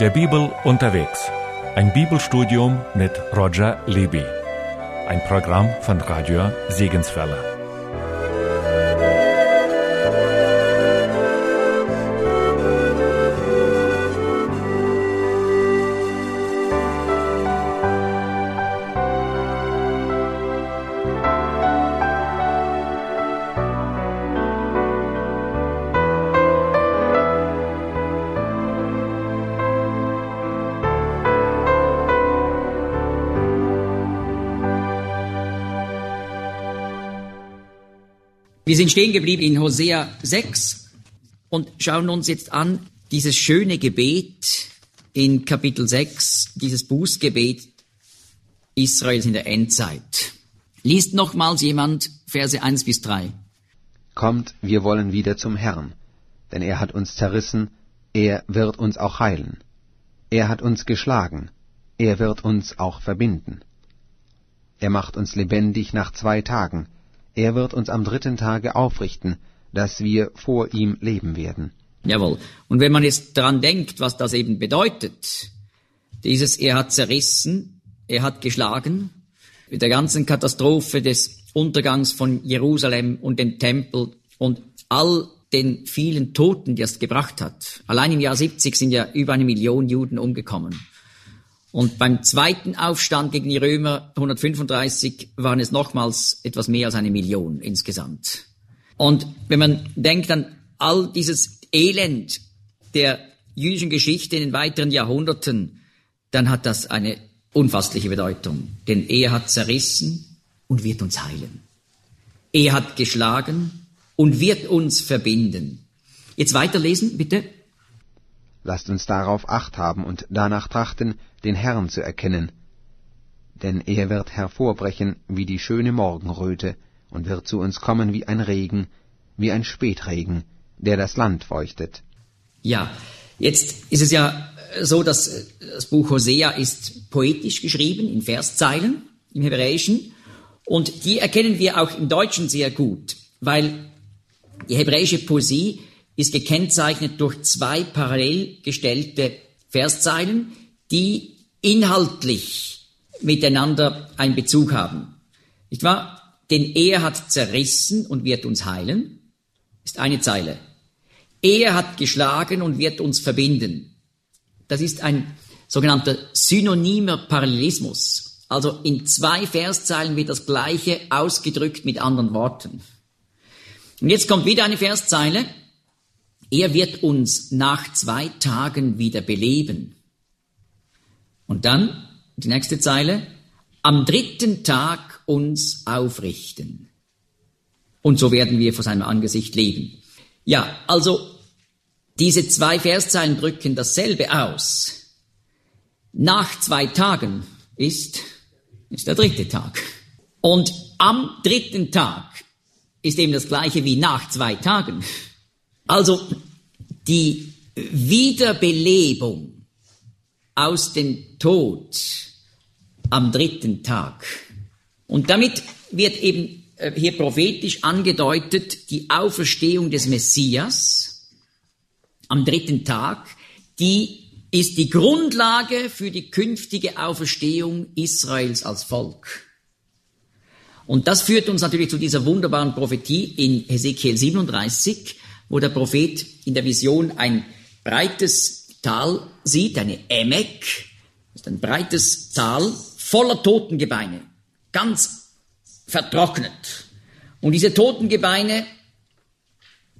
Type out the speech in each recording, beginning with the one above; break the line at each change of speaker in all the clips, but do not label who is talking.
Der Bibel unterwegs. Ein Bibelstudium mit Roger Libby. Ein Programm von Radio Segenswelle.
Wir sind stehen geblieben in Hosea 6 und schauen uns jetzt an dieses schöne Gebet in Kapitel 6, dieses Bußgebet Israels in der Endzeit. Liest nochmals jemand Verse 1 bis 3.
Kommt, wir wollen wieder zum Herrn, denn er hat uns zerrissen, er wird uns auch heilen. Er hat uns geschlagen, er wird uns auch verbinden. Er macht uns lebendig nach zwei Tagen, er wird uns am dritten Tage aufrichten, dass wir vor ihm leben werden.
Jawohl. Und wenn man jetzt daran denkt, was das eben bedeutet, dieses er hat zerrissen, er hat geschlagen, mit der ganzen Katastrophe des Untergangs von Jerusalem und dem Tempel und all den vielen Toten, die es gebracht hat. Allein im Jahr 70 sind ja über eine Million Juden umgekommen. Und beim zweiten Aufstand gegen die Römer 135 waren es nochmals etwas mehr als eine Million insgesamt. Und wenn man denkt an all dieses Elend der jüdischen Geschichte in den weiteren Jahrhunderten, dann hat das eine unfassliche Bedeutung. Denn er hat zerrissen und wird uns heilen. Er hat geschlagen und wird uns verbinden. Jetzt weiterlesen, bitte.
Lasst uns darauf acht haben und danach trachten, den Herrn zu erkennen. Denn er wird hervorbrechen wie die schöne Morgenröte und wird zu uns kommen wie ein Regen, wie ein Spätregen, der das Land feuchtet.
Ja, jetzt ist es ja so, dass das Buch Hosea ist poetisch geschrieben, in Verszeilen, im Hebräischen. Und die erkennen wir auch im Deutschen sehr gut, weil die hebräische Poesie ist gekennzeichnet durch zwei parallel gestellte Verszeilen, die inhaltlich miteinander einen Bezug haben. Nicht wahr? Denn er hat zerrissen und wird uns heilen, ist eine Zeile. Er hat geschlagen und wird uns verbinden. Das ist ein sogenannter synonymer Parallelismus. Also in zwei Verszeilen wird das Gleiche ausgedrückt mit anderen Worten. Und jetzt kommt wieder eine Verszeile. Er wird uns nach zwei Tagen wieder beleben. Und dann die nächste Zeile, am dritten Tag uns aufrichten. Und so werden wir vor seinem Angesicht leben. Ja, also diese zwei Verszeilen drücken dasselbe aus. Nach zwei Tagen ist, ist der dritte Tag. Und am dritten Tag ist eben das gleiche wie nach zwei Tagen. Also die Wiederbelebung aus dem Tod am dritten Tag. Und damit wird eben äh, hier prophetisch angedeutet die Auferstehung des Messias am dritten Tag, die ist die Grundlage für die künftige Auferstehung Israels als Volk. Und das führt uns natürlich zu dieser wunderbaren Prophetie in Hesekiel 37, wo der Prophet in der Vision ein breites Tal sieht, eine Emek, ist ein breites Tal voller Totengebeine, ganz vertrocknet. Und diese Totengebeine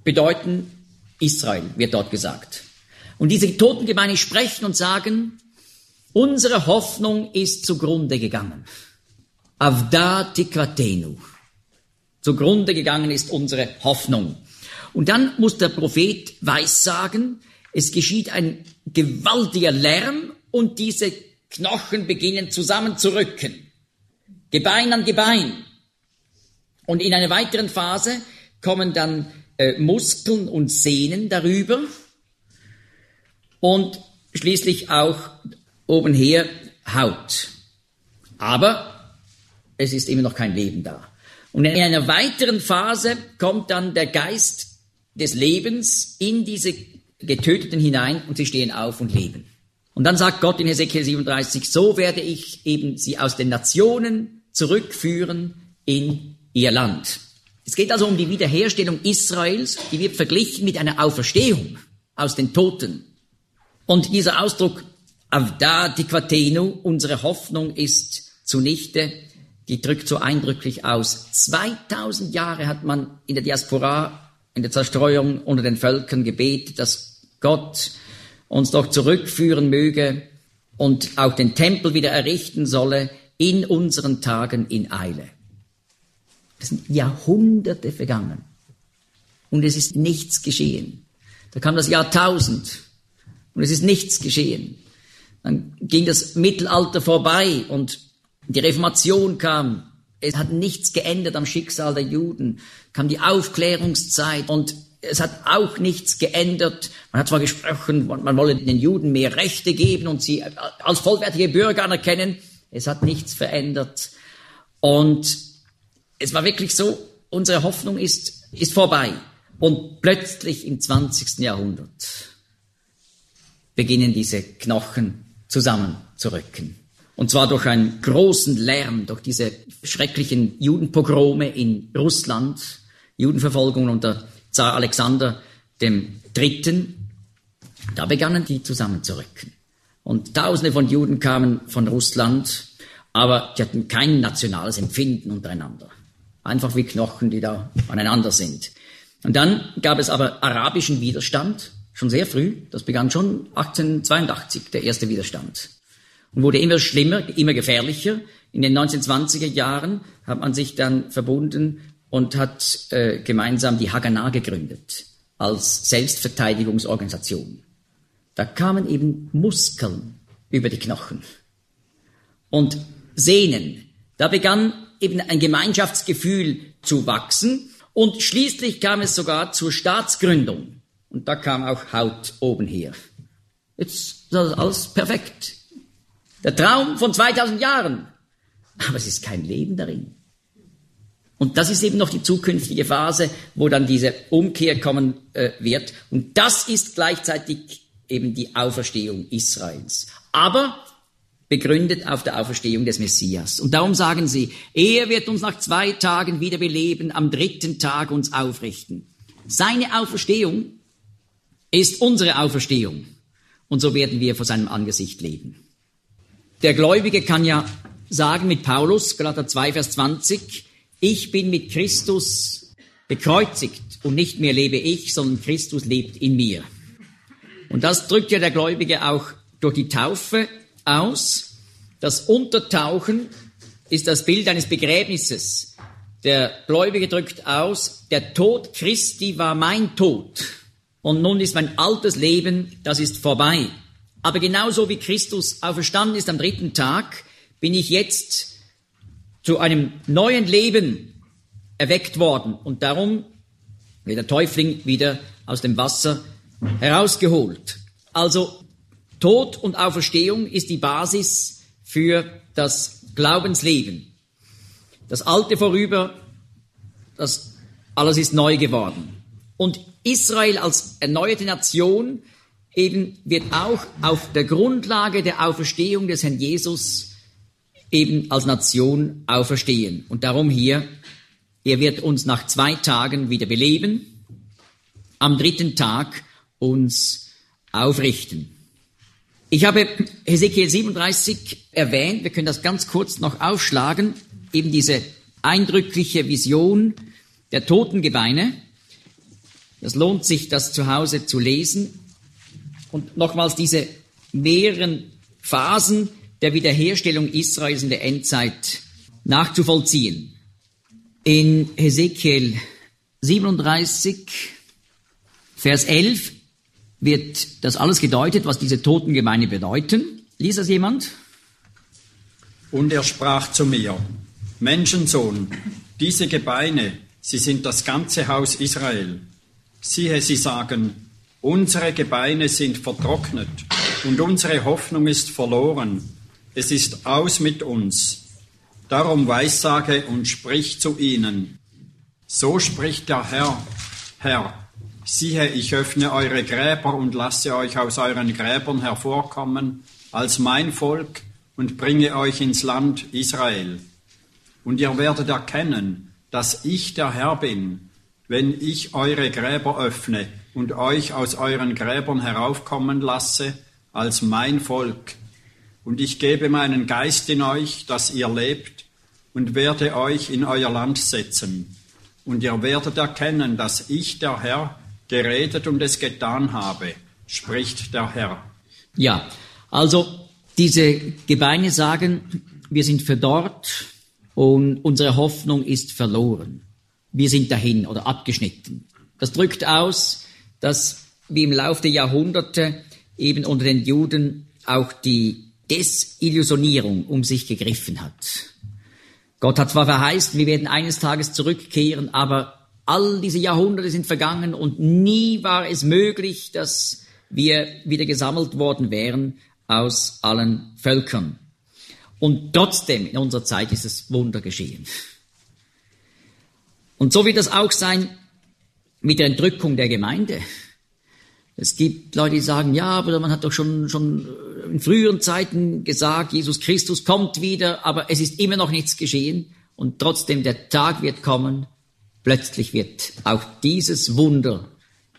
bedeuten Israel, wird dort gesagt. Und diese Totengebeine sprechen und sagen, unsere Hoffnung ist zugrunde gegangen. Avda tikratenu. Zugrunde gegangen ist unsere Hoffnung. Und dann muss der Prophet weissagen, es geschieht ein gewaltiger Lärm und diese Knochen beginnen zusammenzurücken. Gebein an Gebein. Und in einer weiteren Phase kommen dann äh, Muskeln und Sehnen darüber und schließlich auch obenher Haut. Aber es ist immer noch kein Leben da. Und in einer weiteren Phase kommt dann der Geist des Lebens in diese Getöteten hinein und sie stehen auf und leben. Und dann sagt Gott in Hesekiel 37, so werde ich eben sie aus den Nationen zurückführen in ihr Land. Es geht also um die Wiederherstellung Israels, die wird verglichen mit einer Auferstehung aus den Toten. Und dieser Ausdruck Avda Diquatenu, unsere Hoffnung ist zunichte, die drückt so eindrücklich aus. 2000 Jahre hat man in der Diaspora, in der Zerstreuung unter den Völkern gebetet, dass Gott uns doch zurückführen möge und auch den Tempel wieder errichten solle in unseren Tagen in Eile. Es sind Jahrhunderte vergangen und es ist nichts geschehen. Da kam das Jahrtausend und es ist nichts geschehen. Dann ging das Mittelalter vorbei und die Reformation kam. Es hat nichts geändert am Schicksal der Juden. Kam die Aufklärungszeit und es hat auch nichts geändert. Man hat zwar gesprochen, man wolle den Juden mehr Rechte geben und sie als vollwertige Bürger anerkennen. Es hat nichts verändert. Und es war wirklich so, unsere Hoffnung ist, ist vorbei. Und plötzlich im 20. Jahrhundert beginnen diese Knochen zusammenzurücken. Und zwar durch einen großen Lärm, durch diese schrecklichen Judenpogrome in Russland, Judenverfolgung unter Zar Alexander dem Dritten. Da begannen die zusammenzurücken. Und Tausende von Juden kamen von Russland, aber die hatten kein nationales Empfinden untereinander. Einfach wie Knochen, die da aneinander sind. Und dann gab es aber arabischen Widerstand, schon sehr früh. Das begann schon 1882, der erste Widerstand und wurde immer schlimmer, immer gefährlicher. In den 1920er Jahren hat man sich dann verbunden und hat äh, gemeinsam die Haganah gegründet als Selbstverteidigungsorganisation. Da kamen eben Muskeln über die Knochen und Sehnen. Da begann eben ein Gemeinschaftsgefühl zu wachsen und schließlich kam es sogar zur Staatsgründung. Und da kam auch Haut oben her. Jetzt ist alles perfekt. Der Traum von 2000 Jahren. Aber es ist kein Leben darin. Und das ist eben noch die zukünftige Phase, wo dann diese Umkehr kommen äh, wird. Und das ist gleichzeitig eben die Auferstehung Israels. Aber begründet auf der Auferstehung des Messias. Und darum sagen sie, er wird uns nach zwei Tagen wieder beleben, am dritten Tag uns aufrichten. Seine Auferstehung ist unsere Auferstehung. Und so werden wir vor seinem Angesicht leben. Der Gläubige kann ja sagen mit Paulus, Galater 2, Vers 20, ich bin mit Christus bekreuzigt und nicht mehr lebe ich, sondern Christus lebt in mir. Und das drückt ja der Gläubige auch durch die Taufe aus. Das Untertauchen ist das Bild eines Begräbnisses. Der Gläubige drückt aus, der Tod Christi war mein Tod. Und nun ist mein altes Leben, das ist vorbei. Aber genauso wie Christus auferstanden ist am dritten Tag, bin ich jetzt zu einem neuen Leben erweckt worden. Und darum wird der Täufling wieder aus dem Wasser herausgeholt. Also Tod und Auferstehung ist die Basis für das Glaubensleben. Das Alte vorüber, das alles ist neu geworden. Und Israel als erneuerte Nation eben wird auch auf der Grundlage der Auferstehung des Herrn Jesus eben als Nation auferstehen. Und darum hier, er wird uns nach zwei Tagen wieder beleben, am dritten Tag uns aufrichten. Ich habe Hesekiel 37 erwähnt, wir können das ganz kurz noch aufschlagen, eben diese eindrückliche Vision der Totengebeine. Es lohnt sich, das zu Hause zu lesen und nochmals diese mehreren Phasen der Wiederherstellung Israels in der Endzeit nachzuvollziehen. In Hesekiel 37, Vers 11 wird das alles gedeutet, was diese Totengemeinde bedeuten. Lies das jemand?
Und er sprach zu mir, Menschensohn, diese Gebeine, sie sind das ganze Haus Israel. Siehe, sie sagen, Unsere Gebeine sind vertrocknet und unsere Hoffnung ist verloren. Es ist aus mit uns. Darum weissage und sprich zu ihnen. So spricht der Herr, Herr, Siehe, ich öffne eure Gräber und lasse euch aus euren Gräbern hervorkommen als mein Volk und bringe euch ins Land Israel. Und ihr werdet erkennen, dass ich der Herr bin, wenn ich eure Gräber öffne und euch aus euren Gräbern heraufkommen lasse als mein Volk. Und ich gebe meinen Geist in euch, dass ihr lebt, und werde euch in euer Land setzen. Und ihr werdet erkennen, dass ich, der Herr, geredet und es getan habe, spricht der Herr.
Ja, also diese Gebeine sagen, wir sind verdorrt und unsere Hoffnung ist verloren. Wir sind dahin oder abgeschnitten. Das drückt aus, dass wie im Laufe der Jahrhunderte eben unter den Juden auch die Desillusionierung um sich gegriffen hat. Gott hat zwar verheißen, wir werden eines Tages zurückkehren, aber All diese Jahrhunderte sind vergangen und nie war es möglich, dass wir wieder gesammelt worden wären aus allen Völkern. Und trotzdem in unserer Zeit ist es Wunder geschehen. Und so wird das auch sein mit der Entrückung der Gemeinde. Es gibt Leute, die sagen, ja, aber man hat doch schon, schon in früheren Zeiten gesagt, Jesus Christus kommt wieder, aber es ist immer noch nichts geschehen. Und trotzdem, der Tag wird kommen, Plötzlich wird auch dieses Wunder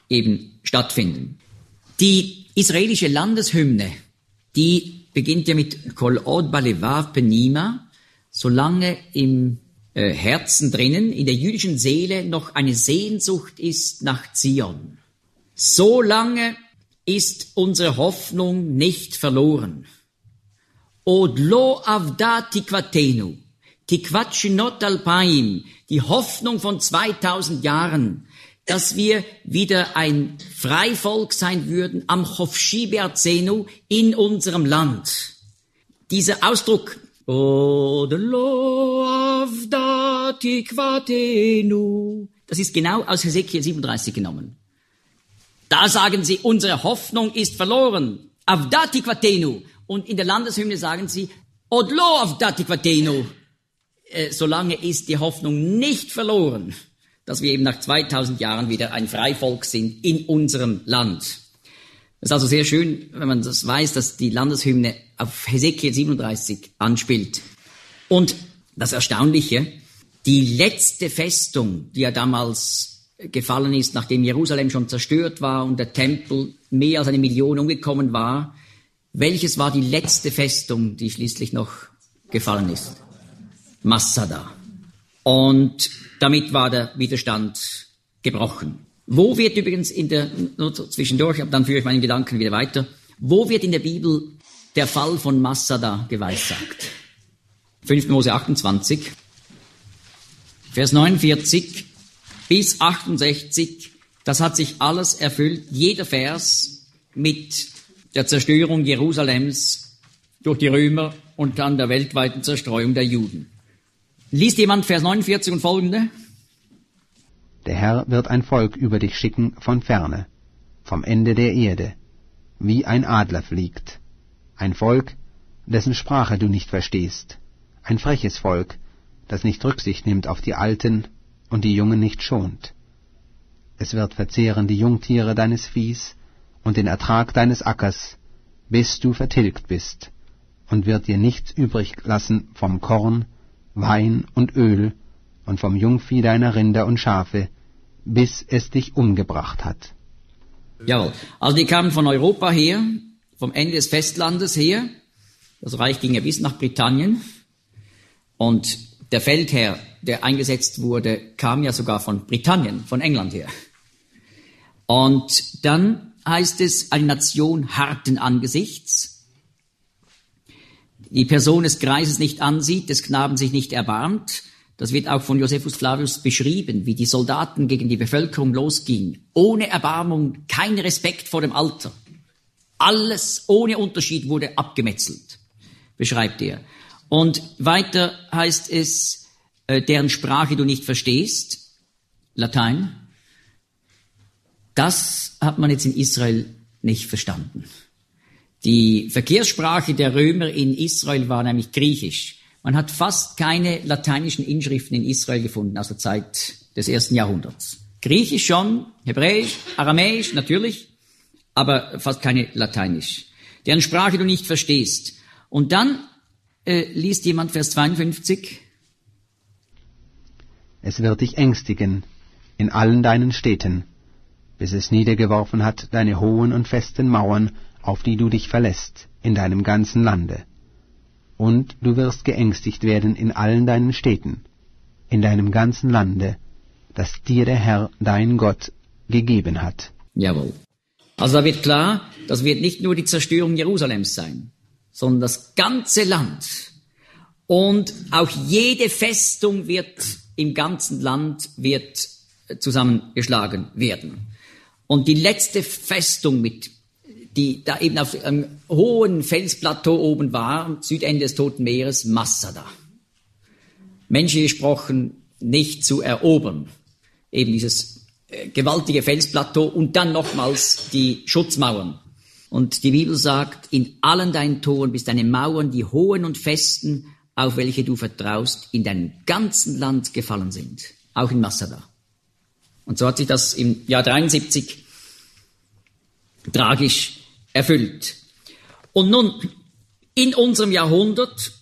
eben stattfinden. Die israelische Landeshymne, die beginnt ja mit Kol od balevav penima, solange im äh, Herzen drinnen, in der jüdischen Seele noch eine Sehnsucht ist nach Zion. Solange ist unsere Hoffnung nicht verloren. Od lo avda tikvatenu. Tikwat Shinot Alpaim, die Hoffnung von 2000 Jahren, dass wir wieder ein Freivolk sein würden am Chofshi Berzenu in unserem Land. Dieser Ausdruck, das ist genau aus Hesekiel 37 genommen. Da sagen sie, unsere Hoffnung ist verloren. Avdatikvatenu. Und in der Landeshymne sagen sie, Odlo avdatikvatenu äh, solange ist die Hoffnung nicht verloren, dass wir eben nach 2000 Jahren wieder ein Freivolk sind in unserem Land. Es ist also sehr schön, wenn man das weiß, dass die Landeshymne auf Hesekiel 37 anspielt. Und das Erstaunliche, die letzte Festung, die ja damals gefallen ist, nachdem Jerusalem schon zerstört war und der Tempel mehr als eine Million umgekommen war, welches war die letzte Festung, die schließlich noch gefallen ist? Massada. Und damit war der Widerstand gebrochen. Wo wird übrigens in der, nur zwischendurch, dann führe ich meinen Gedanken wieder weiter, wo wird in der Bibel der Fall von Massada geweissagt? 5. Mose 28, Vers 49 bis 68, das hat sich alles erfüllt, jeder Vers mit der Zerstörung Jerusalems durch die Römer und dann der weltweiten Zerstreuung der Juden. Liest jemand Vers 49 und folgende?
Der Herr wird ein Volk über dich schicken von ferne, vom Ende der Erde, wie ein Adler fliegt. Ein Volk, dessen Sprache du nicht verstehst. Ein freches Volk, das nicht Rücksicht nimmt auf die Alten und die Jungen nicht schont. Es wird verzehren die Jungtiere deines Viehs und den Ertrag deines Ackers, bis du vertilgt bist, und wird dir nichts übrig lassen vom Korn, Wein und Öl und vom Jungvieh deiner Rinder und Schafe, bis es dich umgebracht hat.
Jawohl. Also die kamen von Europa her, vom Ende des Festlandes her. Das Reich ging ja bis nach Britannien. Und der Feldherr, der eingesetzt wurde, kam ja sogar von Britannien, von England her. Und dann heißt es, eine Nation harten Angesichts, die Person des Greises nicht ansieht, des Knaben sich nicht erbarmt. Das wird auch von Josephus Flavius beschrieben, wie die Soldaten gegen die Bevölkerung losgingen. Ohne Erbarmung, kein Respekt vor dem Alter. Alles ohne Unterschied wurde abgemetzelt, beschreibt er. Und weiter heißt es, äh, deren Sprache du nicht verstehst, Latein. Das hat man jetzt in Israel nicht verstanden. Die Verkehrssprache der Römer in Israel war nämlich Griechisch. Man hat fast keine lateinischen Inschriften in Israel gefunden aus der Zeit des ersten Jahrhunderts. Griechisch schon, Hebräisch, Aramäisch natürlich, aber fast keine Lateinisch. Deren Sprache du nicht verstehst. Und dann äh, liest jemand Vers 52.
Es wird dich ängstigen in allen deinen Städten, bis es niedergeworfen hat deine hohen und festen Mauern, auf die du dich verlässt, in deinem ganzen Lande. Und du wirst geängstigt werden in allen deinen Städten, in deinem ganzen Lande, das dir der Herr, dein Gott, gegeben hat.
Jawohl. Also da wird klar, das wird nicht nur die Zerstörung Jerusalems sein, sondern das ganze Land. Und auch jede Festung wird im ganzen Land wird zusammengeschlagen werden. Und die letzte Festung mit die da eben auf einem hohen Felsplateau oben war, am Südende des Toten Meeres, Massada. Menschen gesprochen, nicht zu erobern. Eben dieses äh, gewaltige Felsplateau und dann nochmals die Schutzmauern. Und die Bibel sagt, in allen deinen Toren bist deine Mauern, die hohen und festen, auf welche du vertraust, in deinem ganzen Land gefallen sind. Auch in Massada. Und so hat sich das im Jahr 73 tragisch erfüllt. Und nun, in unserem Jahrhundert,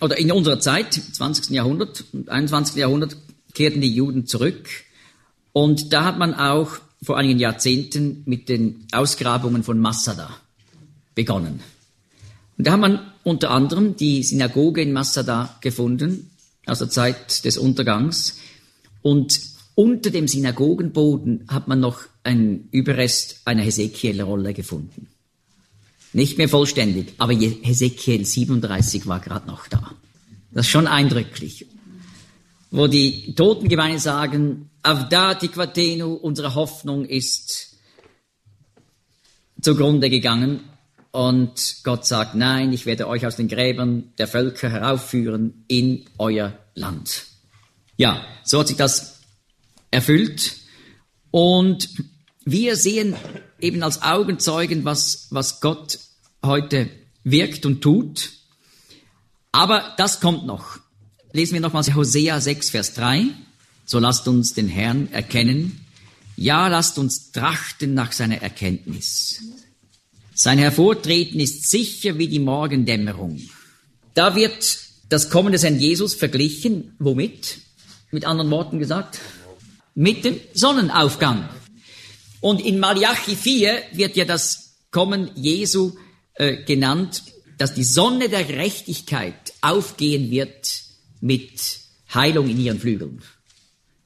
oder in unserer Zeit, im 20. Jahrhundert und 21. Jahrhundert, kehrten die Juden zurück. Und da hat man auch vor einigen Jahrzehnten mit den Ausgrabungen von Massada begonnen. Und da hat man unter anderem die Synagoge in Massada gefunden, aus der Zeit des Untergangs. Und unter dem Synagogenboden hat man noch einen Überrest einer Hesekiel-Rolle gefunden. Nicht mehr vollständig, aber Hesekiel 37 war gerade noch da. Das ist schon eindrücklich. Wo die Totengemeinde sagen, Avdati Quatenu, unsere Hoffnung ist zugrunde gegangen. Und Gott sagt, nein, ich werde euch aus den Gräbern der Völker heraufführen in euer Land. Ja, so hat sich das erfüllt. Und wir sehen eben als Augenzeugen, was, was Gott heute wirkt und tut. Aber das kommt noch. Lesen wir nochmals Hosea 6, Vers 3. So lasst uns den Herrn erkennen. Ja, lasst uns trachten nach seiner Erkenntnis. Sein Hervortreten ist sicher wie die Morgendämmerung. Da wird das Kommen des Herrn Jesus verglichen. Womit? Mit anderen Worten gesagt, mit dem Sonnenaufgang. Und in Malachi 4 wird ja das Kommen Jesu äh, genannt, dass die Sonne der Gerechtigkeit aufgehen wird mit Heilung in ihren Flügeln.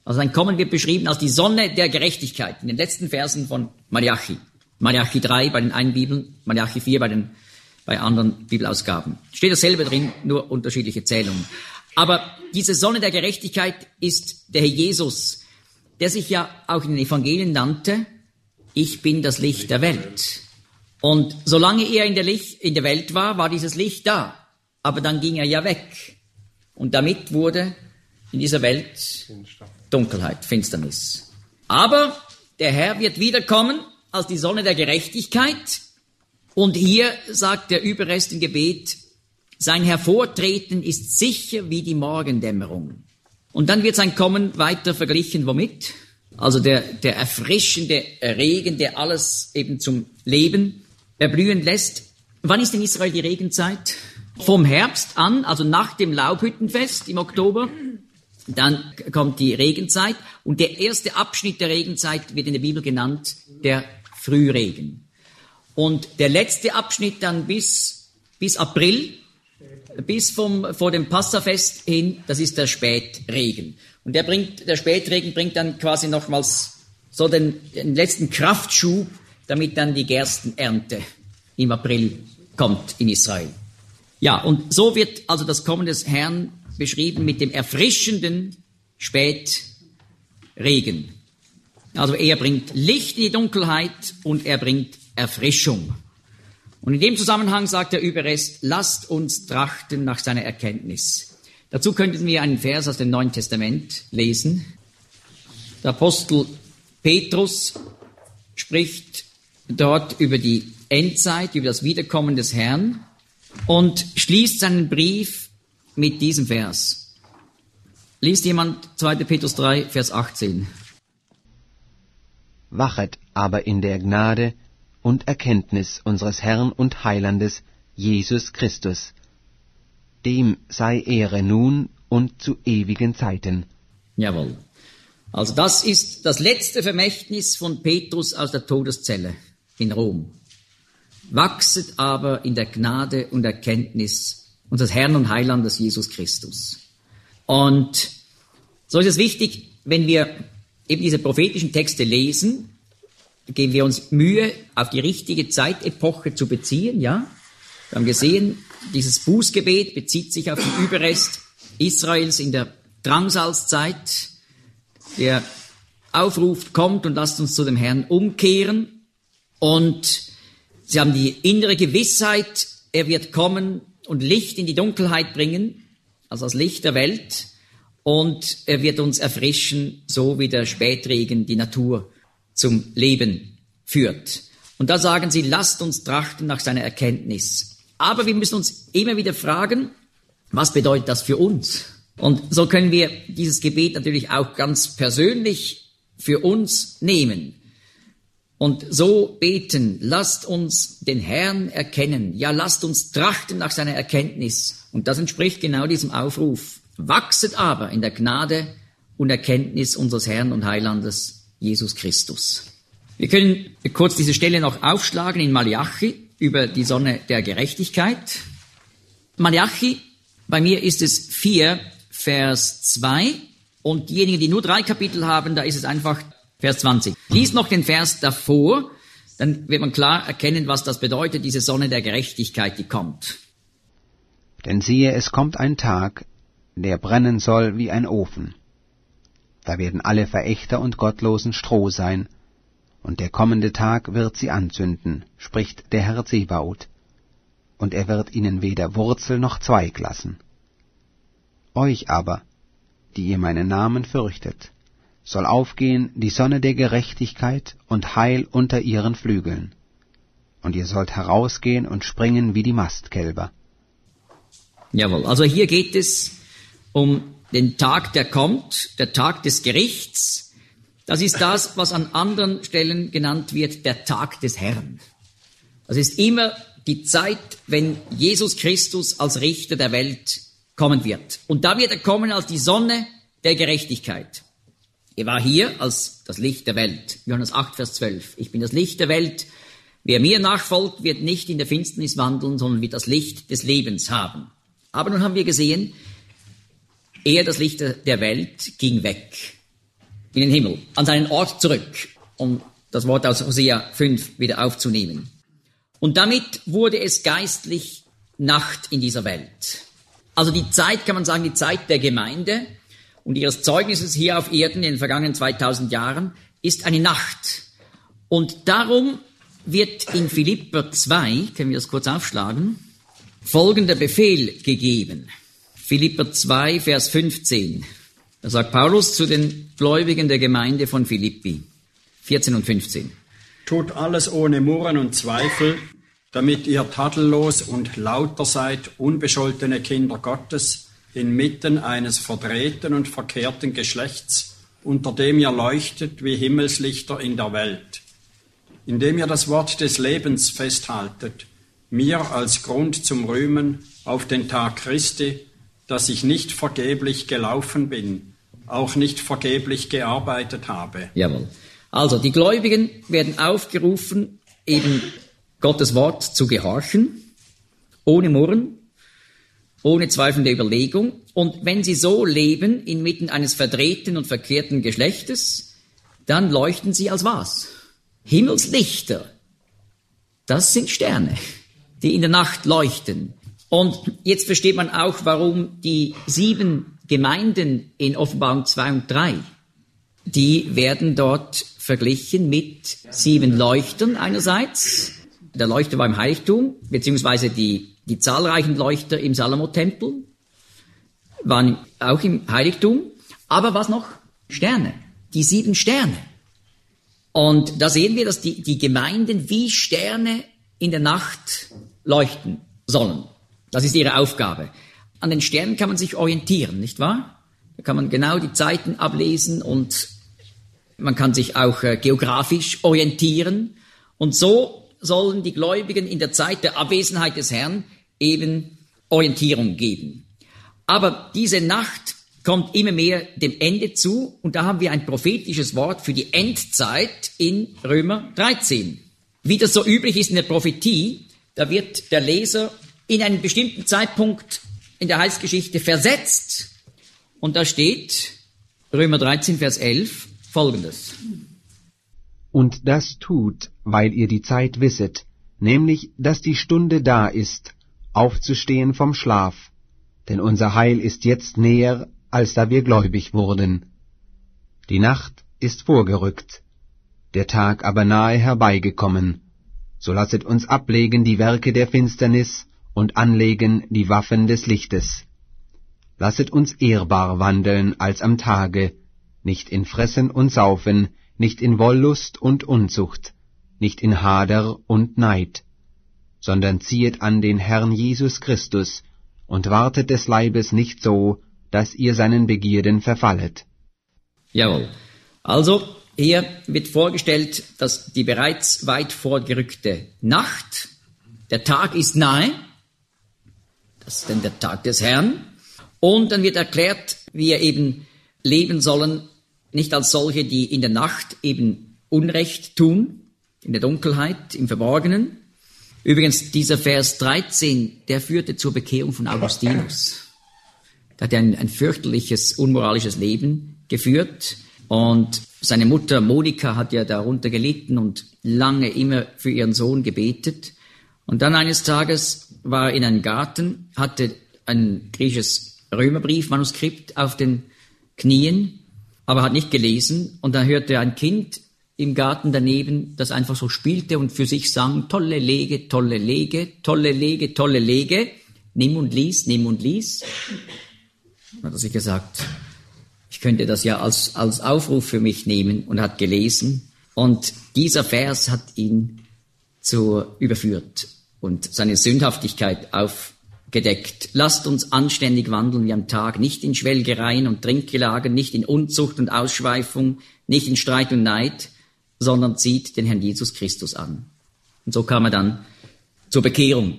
Also sein Kommen wird beschrieben als die Sonne der Gerechtigkeit in den letzten Versen von Malachi. Malachi 3 bei den einen Bibeln, Malachi 4 bei den bei anderen Bibelausgaben. Steht dasselbe drin, nur unterschiedliche Zählungen. Aber diese Sonne der Gerechtigkeit ist der Herr Jesus, der sich ja auch in den Evangelien nannte, ich bin das Licht der Welt. Und solange er in der, Licht, in der Welt war, war dieses Licht da. Aber dann ging er ja weg. Und damit wurde in dieser Welt Dunkelheit, Finsternis. Aber der Herr wird wiederkommen als die Sonne der Gerechtigkeit. Und hier sagt der Überrest im Gebet, sein Hervortreten ist sicher wie die Morgendämmerung. Und dann wird sein Kommen weiter verglichen, womit? Also der, der erfrischende Regen, der alles eben zum Leben erblühen lässt. Wann ist in Israel die Regenzeit? Vom Herbst an, also nach dem Laubhüttenfest im Oktober, dann kommt die Regenzeit und der erste Abschnitt der Regenzeit wird in der Bibel genannt der Frühregen. Und der letzte Abschnitt dann bis, bis April bis vom, vor dem Passafest hin, das ist der Spätregen. Und der bringt, der Spätregen bringt dann quasi nochmals so den, den letzten Kraftschub, damit dann die Gerstenernte im April kommt in Israel. Ja, und so wird also das Kommen des Herrn beschrieben mit dem erfrischenden Spätregen. Also er bringt Licht in die Dunkelheit und er bringt Erfrischung. Und in dem Zusammenhang sagt der Überrest, lasst uns trachten nach seiner Erkenntnis. Dazu könnten wir einen Vers aus dem Neuen Testament lesen. Der Apostel Petrus spricht dort über die Endzeit, über das Wiederkommen des Herrn und schließt seinen Brief mit diesem Vers. Liest jemand 2. Petrus 3, Vers 18.
Wachet aber in der Gnade und Erkenntnis unseres Herrn und Heilandes Jesus Christus. Dem sei Ehre nun und zu ewigen Zeiten.
Jawohl. Also das ist das letzte Vermächtnis von Petrus aus der Todeszelle in Rom. Wachset aber in der Gnade und Erkenntnis unseres Herrn und Heilandes Jesus Christus. Und so ist es wichtig, wenn wir eben diese prophetischen Texte lesen, geben wir uns Mühe, auf die richtige Zeitepoche zu beziehen, ja. Wir haben gesehen, dieses Bußgebet bezieht sich auf den Überrest Israels in der Drangsalzzeit. Der Aufruf kommt und lasst uns zu dem Herrn umkehren. Und sie haben die innere Gewissheit, er wird kommen und Licht in die Dunkelheit bringen, also das Licht der Welt. Und er wird uns erfrischen, so wie der Spätregen die Natur zum Leben führt. Und da sagen sie, lasst uns trachten nach seiner Erkenntnis. Aber wir müssen uns immer wieder fragen, was bedeutet das für uns? Und so können wir dieses Gebet natürlich auch ganz persönlich für uns nehmen. Und so beten, lasst uns den Herrn erkennen. Ja, lasst uns trachten nach seiner Erkenntnis. Und das entspricht genau diesem Aufruf. Wachset aber in der Gnade und Erkenntnis unseres Herrn und Heilandes Jesus Christus. Wir können kurz diese Stelle noch aufschlagen in Malachi über die Sonne der Gerechtigkeit. Malachi, bei mir ist es 4, Vers 2 und diejenigen, die nur drei Kapitel haben, da ist es einfach Vers 20. Lies noch den Vers davor, dann wird man klar erkennen, was das bedeutet, diese Sonne der Gerechtigkeit, die kommt.
Denn siehe, es kommt ein Tag, der brennen soll wie ein Ofen. Da werden alle Verächter und Gottlosen Stroh sein, und der kommende Tag wird sie anzünden, spricht der Herr Zebaoth, und er wird ihnen weder Wurzel noch Zweig lassen. Euch aber, die ihr meinen Namen fürchtet, soll aufgehen die Sonne der Gerechtigkeit und Heil unter ihren Flügeln. Und ihr sollt herausgehen und springen wie die Mastkälber.
Jawohl, also hier geht es um den Tag, der kommt, der Tag des Gerichts. Das ist das, was an anderen Stellen genannt wird, der Tag des Herrn. Das ist immer die Zeit, wenn Jesus Christus als Richter der Welt kommen wird. Und da wird er kommen als die Sonne der Gerechtigkeit. Er war hier als das Licht der Welt. Johannes 8, Vers 12. Ich bin das Licht der Welt. Wer mir nachfolgt, wird nicht in der Finsternis wandeln, sondern wird das Licht des Lebens haben. Aber nun haben wir gesehen, er, das Licht der Welt, ging weg in den Himmel, an seinen Ort zurück, um das Wort aus Hosea 5 wieder aufzunehmen. Und damit wurde es geistlich Nacht in dieser Welt. Also die Zeit, kann man sagen, die Zeit der Gemeinde, und ihres Zeugnisses hier auf Erden in den vergangenen 2000 Jahren ist eine Nacht. Und darum wird in Philipper 2, können wir das kurz aufschlagen, folgender Befehl gegeben. Philipper 2, Vers 15. Da sagt Paulus zu den Gläubigen der Gemeinde von Philippi, 14 und 15.
Tut alles ohne Murren und Zweifel, damit ihr tadellos und lauter seid, unbescholtene Kinder Gottes, inmitten eines verdrehten und verkehrten Geschlechts, unter dem ihr leuchtet wie Himmelslichter in der Welt, indem ihr das Wort des Lebens festhaltet, mir als Grund zum Rühmen auf den Tag Christi, dass ich nicht vergeblich gelaufen bin, auch nicht vergeblich gearbeitet habe.
Jawohl. Also die Gläubigen werden aufgerufen, eben Gottes Wort zu gehorchen, ohne Murren, ohne zweifelnde Überlegung. Und wenn sie so leben, inmitten eines verdrehten und verkehrten Geschlechtes, dann leuchten sie als was? Himmelslichter. Das sind Sterne, die in der Nacht leuchten. Und jetzt versteht man auch, warum die sieben Gemeinden in Offenbarung 2 und 3, die werden dort verglichen mit sieben Leuchtern einerseits. Der Leuchter war im Heiligtum, beziehungsweise die die zahlreichen Leuchter im Salomo-Tempel waren auch im Heiligtum. Aber was noch? Sterne. Die sieben Sterne. Und da sehen wir, dass die, die Gemeinden wie Sterne in der Nacht leuchten sollen. Das ist ihre Aufgabe. An den Sternen kann man sich orientieren, nicht wahr? Da kann man genau die Zeiten ablesen und Man kann sich auch äh, geografisch orientieren. Und so sollen die Gläubigen in der Zeit der Abwesenheit des Herrn eben Orientierung geben. Aber diese Nacht kommt immer mehr dem Ende zu und da haben wir ein prophetisches Wort für die Endzeit in Römer 13. Wie das so üblich ist in der Prophetie, da wird der Leser in einen bestimmten Zeitpunkt in der Heilsgeschichte versetzt und da steht Römer 13, Vers 11 folgendes.
Und das tut, weil ihr die Zeit wisset, nämlich, dass die Stunde da ist, aufzustehen vom Schlaf, denn unser Heil ist jetzt näher, als da wir gläubig wurden. Die Nacht ist vorgerückt, der Tag aber nahe herbeigekommen. So lasset uns ablegen die Werke der Finsternis und anlegen die Waffen des Lichtes. Lasset uns ehrbar wandeln als am Tage, nicht in Fressen und Saufen, nicht in Wollust und Unzucht, nicht in Hader und Neid, sondern ziehet an den Herrn Jesus Christus und wartet des Leibes nicht so, dass ihr seinen Begierden verfallet.
Jawohl. Also, hier wird vorgestellt, dass die bereits weit vorgerückte Nacht, der Tag ist nahe, das ist denn der Tag des Herrn, und dann wird erklärt, wie wir eben leben sollen, nicht als solche, die in der Nacht eben Unrecht tun, in der Dunkelheit, im Verborgenen. Übrigens, dieser Vers 13, der führte zur Bekehrung von Augustinus. Er hat ein, ein fürchterliches, unmoralisches Leben geführt und seine Mutter Monika hat ja darunter gelitten und lange immer für ihren Sohn gebetet. Und dann eines Tages war in einem Garten, hatte ein griechisches Römerbriefmanuskript auf den Knien, aber hat nicht gelesen. Und dann hörte er ein Kind im Garten daneben, das einfach so spielte und für sich sang, tolle Lege, tolle Lege, tolle Lege, tolle Lege, nimm und lies, nimm und lies. Dann hat er sich gesagt, ich könnte das ja als, als Aufruf für mich nehmen und hat gelesen. Und dieser Vers hat ihn zu überführt und seine Sündhaftigkeit aufgedeckt. Lasst uns anständig wandeln wie am Tag, nicht in Schwelgereien und Trinkgelagen, nicht in Unzucht und Ausschweifung, nicht in Streit und Neid, sondern zieht den Herrn Jesus Christus an. Und so kam er dann zur Bekehrung,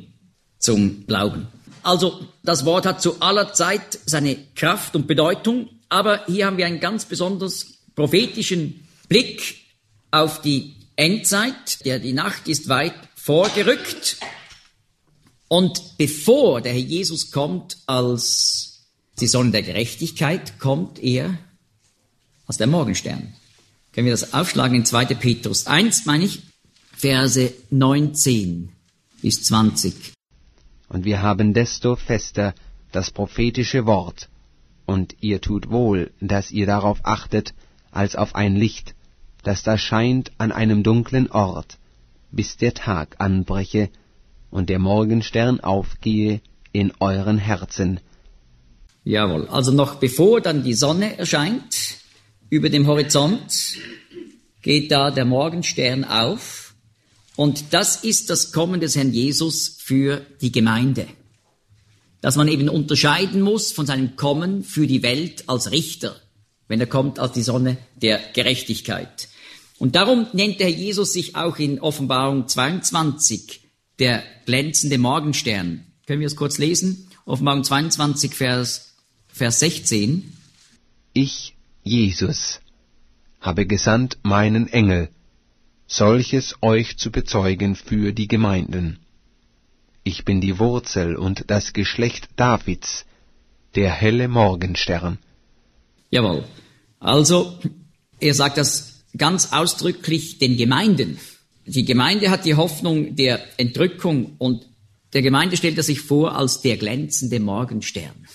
zum Glauben. Also das Wort hat zu aller Zeit seine Kraft und Bedeutung, aber hier haben wir einen ganz besonders prophetischen Blick auf die Endzeit. Der, die Nacht ist weit vorgerückt. Und bevor der Herr Jesus kommt als die Sonne der Gerechtigkeit, kommt er als der Morgenstern. Können wir das aufschlagen in 2. Petrus 1, meine ich, Verse 19 bis 20.
Und wir haben desto fester das prophetische Wort, und ihr tut wohl, dass ihr darauf achtet, als auf ein Licht, das da scheint an einem dunklen Ort, bis der Tag anbreche und der Morgenstern aufgehe in euren Herzen.
Jawohl, also noch bevor dann die Sonne erscheint über dem Horizont, geht da der Morgenstern auf und das ist das Kommen des Herrn Jesus für die Gemeinde. Dass man eben unterscheiden muss von seinem Kommen für die Welt als Richter, wenn er kommt als die Sonne der Gerechtigkeit. Und darum nennt der Herr Jesus sich auch in Offenbarung 22 der glänzende Morgenstern. Können wir es kurz lesen? Offenbarung 22, Vers, Vers 16.
Ich, Jesus, habe gesandt meinen Engel, solches euch zu bezeugen für die Gemeinden. Ich bin die Wurzel und das Geschlecht Davids, der helle Morgenstern.
Jawohl. Also, er sagt das ganz ausdrücklich den Gemeinden. Die Gemeinde hat die Hoffnung der Entrückung und der Gemeinde stellt er sich vor als der glänzende Morgenstern.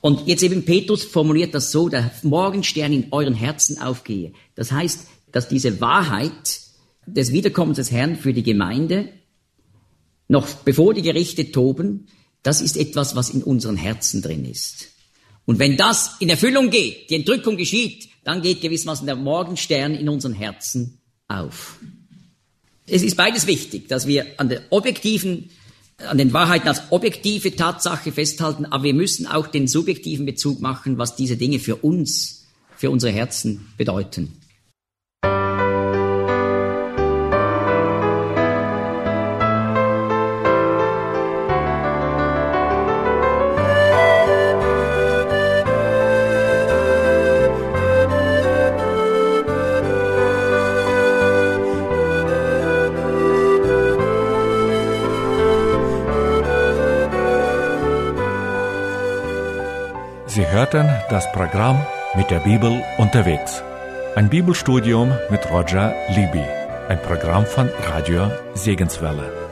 Und jetzt eben Petrus formuliert das so, der Morgenstern in euren Herzen aufgehe. Das heißt, dass diese Wahrheit des Wiederkommens des Herrn für die Gemeinde, noch bevor die Gerichte toben, das ist etwas, was in unseren Herzen drin ist. Und wenn das in Erfüllung geht, die Entrückung geschieht, dann geht gewissermaßen der Morgenstern in unseren Herzen auf. Es ist beides wichtig, dass wir an der objektiven, an den Wahrheiten als objektive Tatsache festhalten, aber wir müssen auch den subjektiven Bezug machen, was diese Dinge für uns, für unsere Herzen bedeuten.
Hörten das Programm mit der Bibel unterwegs. Ein Bibelstudium mit Roger Libby. Ein Programm von Radio Segenswelle.